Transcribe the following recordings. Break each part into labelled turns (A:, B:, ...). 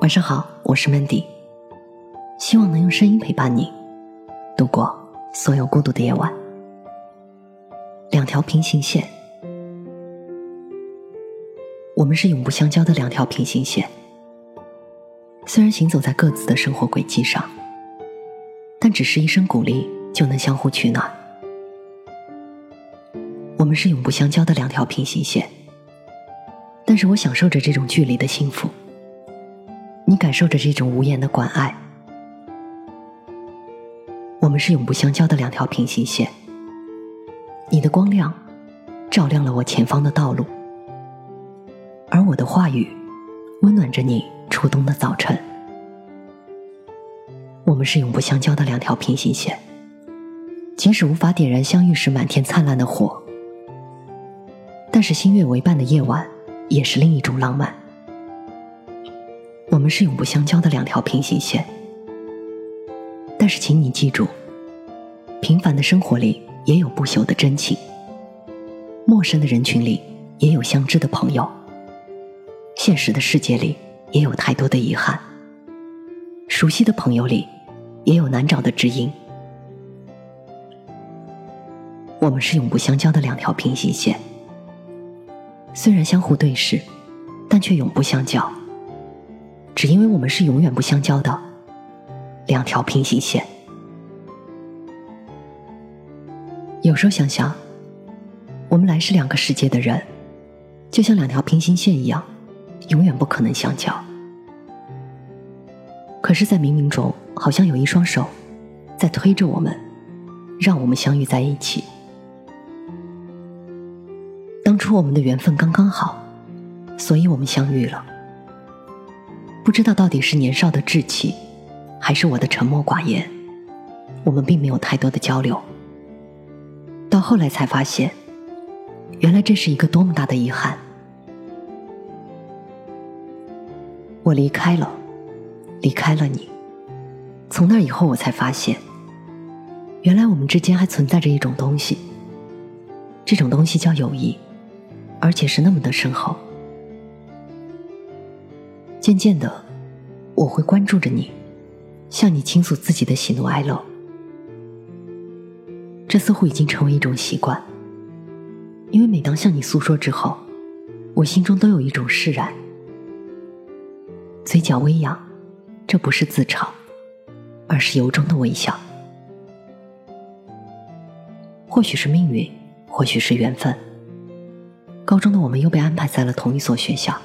A: 晚上好，我是 Mandy，希望能用声音陪伴你度过所有孤独的夜晚。两条平行线，我们是永不相交的两条平行线。虽然行走在各自的生活轨迹上，但只是一声鼓励就能相互取暖。我们是永不相交的两条平行线，但是我享受着这种距离的幸福。你感受着这种无言的关爱，我们是永不相交的两条平行线。你的光亮照亮了我前方的道路，而我的话语温暖着你初冬的早晨。我们是永不相交的两条平行线，即使无法点燃相遇时满天灿烂的火，但是星月为伴的夜晚也是另一种浪漫。我们是永不相交的两条平行线，但是请你记住，平凡的生活里也有不朽的真情，陌生的人群里也有相知的朋友，现实的世界里也有太多的遗憾，熟悉的朋友里也有难找的知音。我们是永不相交的两条平行线，虽然相互对视，但却永不相交。只因为我们是永远不相交的两条平行线。有时候想想，我们来是两个世界的人，就像两条平行线一样，永远不可能相交。可是，在冥冥中，好像有一双手在推着我们，让我们相遇在一起。当初我们的缘分刚刚好，所以我们相遇了。不知道到底是年少的稚气，还是我的沉默寡言，我们并没有太多的交流。到后来才发现，原来这是一个多么大的遗憾。我离开了，离开了你。从那以后，我才发现，原来我们之间还存在着一种东西，这种东西叫友谊，而且是那么的深厚。渐渐的，我会关注着你，向你倾诉自己的喜怒哀乐。这似乎已经成为一种习惯，因为每当向你诉说之后，我心中都有一种释然，嘴角微扬。这不是自嘲，而是由衷的微笑。或许是命运，或许是缘分。高中的我们又被安排在了同一所学校。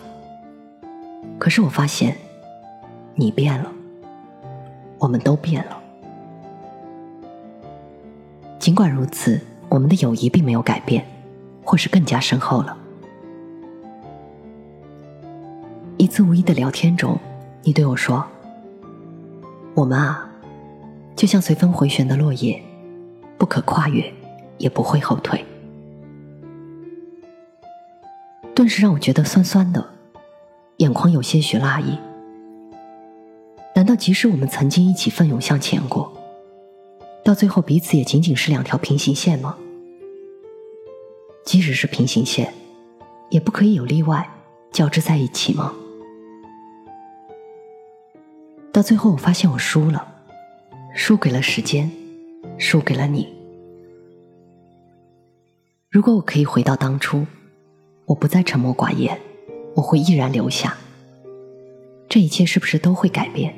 A: 可是我发现，你变了，我们都变了。尽管如此，我们的友谊并没有改变，或是更加深厚了。一次无意的聊天中，你对我说：“我们啊，就像随风回旋的落叶，不可跨越，也不会后退。”顿时让我觉得酸酸的。眼眶有些许辣意。难道即使我们曾经一起奋勇向前过，到最后彼此也仅仅是两条平行线吗？即使是平行线，也不可以有例外交织在一起吗？到最后，我发现我输了，输给了时间，输给了你。如果我可以回到当初，我不再沉默寡言。我会毅然留下，这一切是不是都会改变？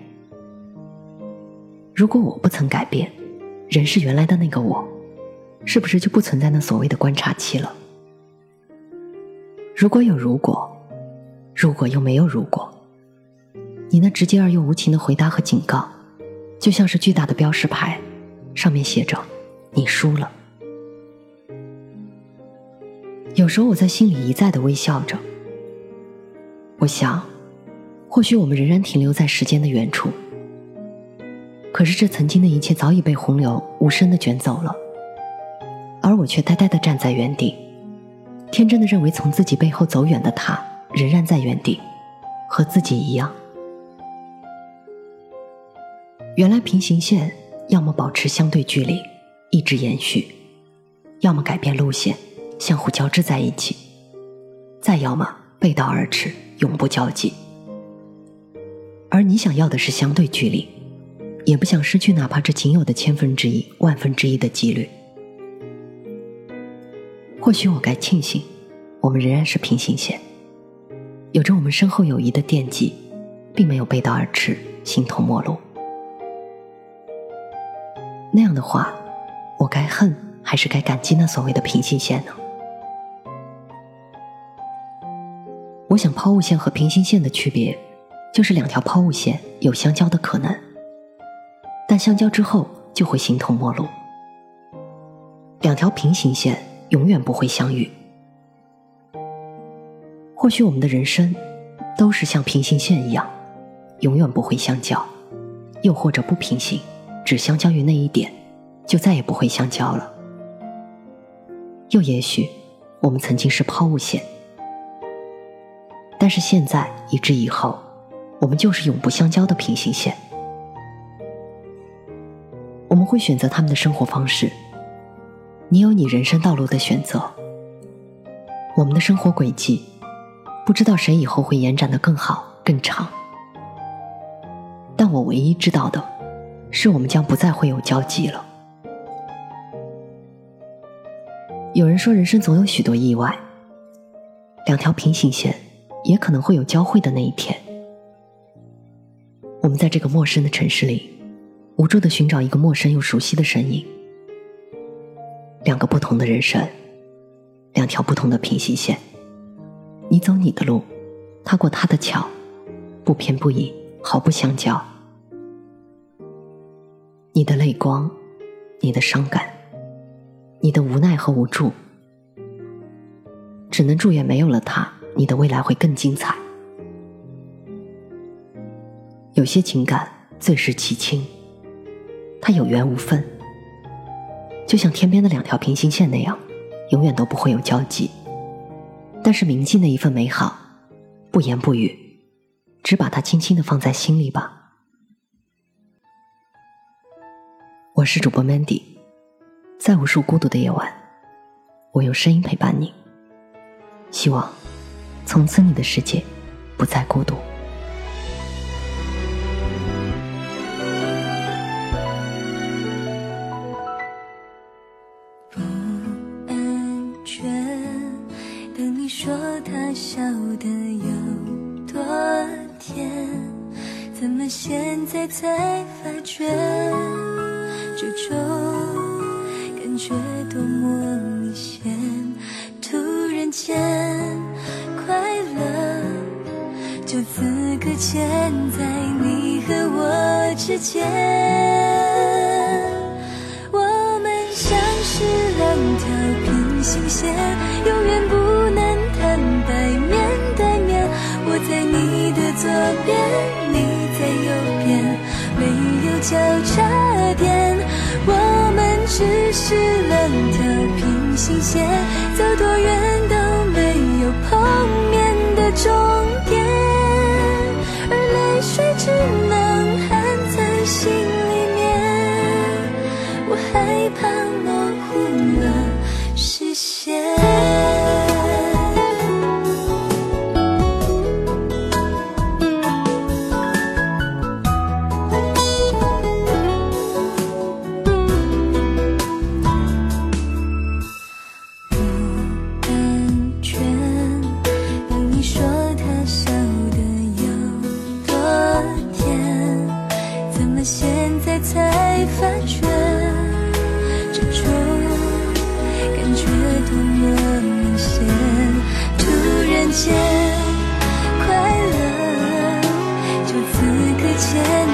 A: 如果我不曾改变，人是原来的那个我，是不是就不存在那所谓的观察期了？如果有如果，如果又没有如果，你那直接而又无情的回答和警告，就像是巨大的标识牌，上面写着“你输了”。有时候我在心里一再的微笑着。我想，或许我们仍然停留在时间的远处，可是这曾经的一切早已被洪流无声的卷走了，而我却呆呆的站在原地，天真的认为从自己背后走远的他仍然在原地，和自己一样。原来平行线要么保持相对距离，一直延续，要么改变路线，相互交织在一起，再要么背道而驰。永不交集，而你想要的是相对距离，也不想失去哪怕这仅有的千分之一、万分之一的几率。或许我该庆幸，我们仍然是平行线，有着我们深厚友谊的惦记，并没有背道而驰、形同陌路。那样的话，我该恨还是该感激那所谓的平行线呢？我想，抛物线和平行线的区别，就是两条抛物线有相交的可能，但相交之后就会形同陌路。两条平行线永远不会相遇。或许我们的人生，都是像平行线一样，永远不会相交；又或者不平行，只相交于那一点，就再也不会相交了。又也许，我们曾经是抛物线。但是现在以至以后，我们就是永不相交的平行线。我们会选择他们的生活方式，你有你人生道路的选择。我们的生活轨迹，不知道谁以后会延展的更好更长。但我唯一知道的，是我们将不再会有交集了。有人说，人生总有许多意外，两条平行线。也可能会有交汇的那一天。我们在这个陌生的城市里，无助的寻找一个陌生又熟悉的身影。两个不同的人生，两条不同的平行线。你走你的路，他过他的桥，不偏不倚，毫不相交。你的泪光，你的伤感，你的无奈和无助，只能祝愿没有了他。你的未来会更精彩。有些情感最是凄清，它有缘无分，就像天边的两条平行线那样，永远都不会有交集。但是铭记那一份美好，不言不语，只把它轻轻的放在心里吧。我是主播 Mandy，在无数孤独的夜晚，我用声音陪伴你。希望。从此，你的世界不再孤独。
B: 不安全，等你说他笑得有多甜，怎么现在才发觉，这种感觉多么明显，突然间。就此搁浅在你和我之间，我们像是两条平行线，永远不能坦白面对面。我在你的左边，你在右边，没有交叉点，我们只是两条平行线，走多远都没有碰面的终点。才发觉，这种感觉多么明显。突然间，快乐就此刻间。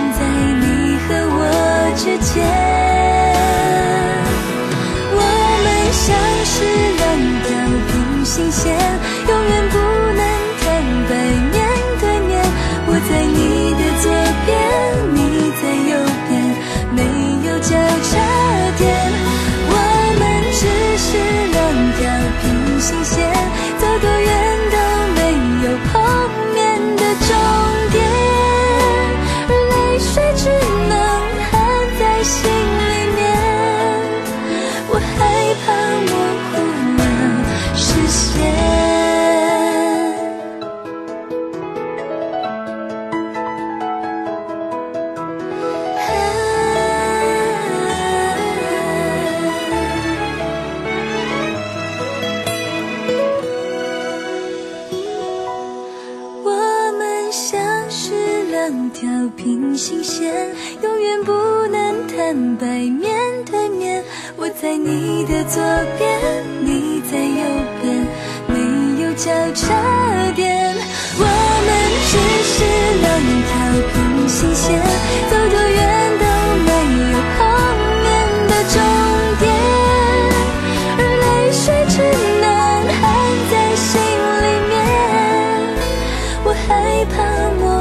B: 参我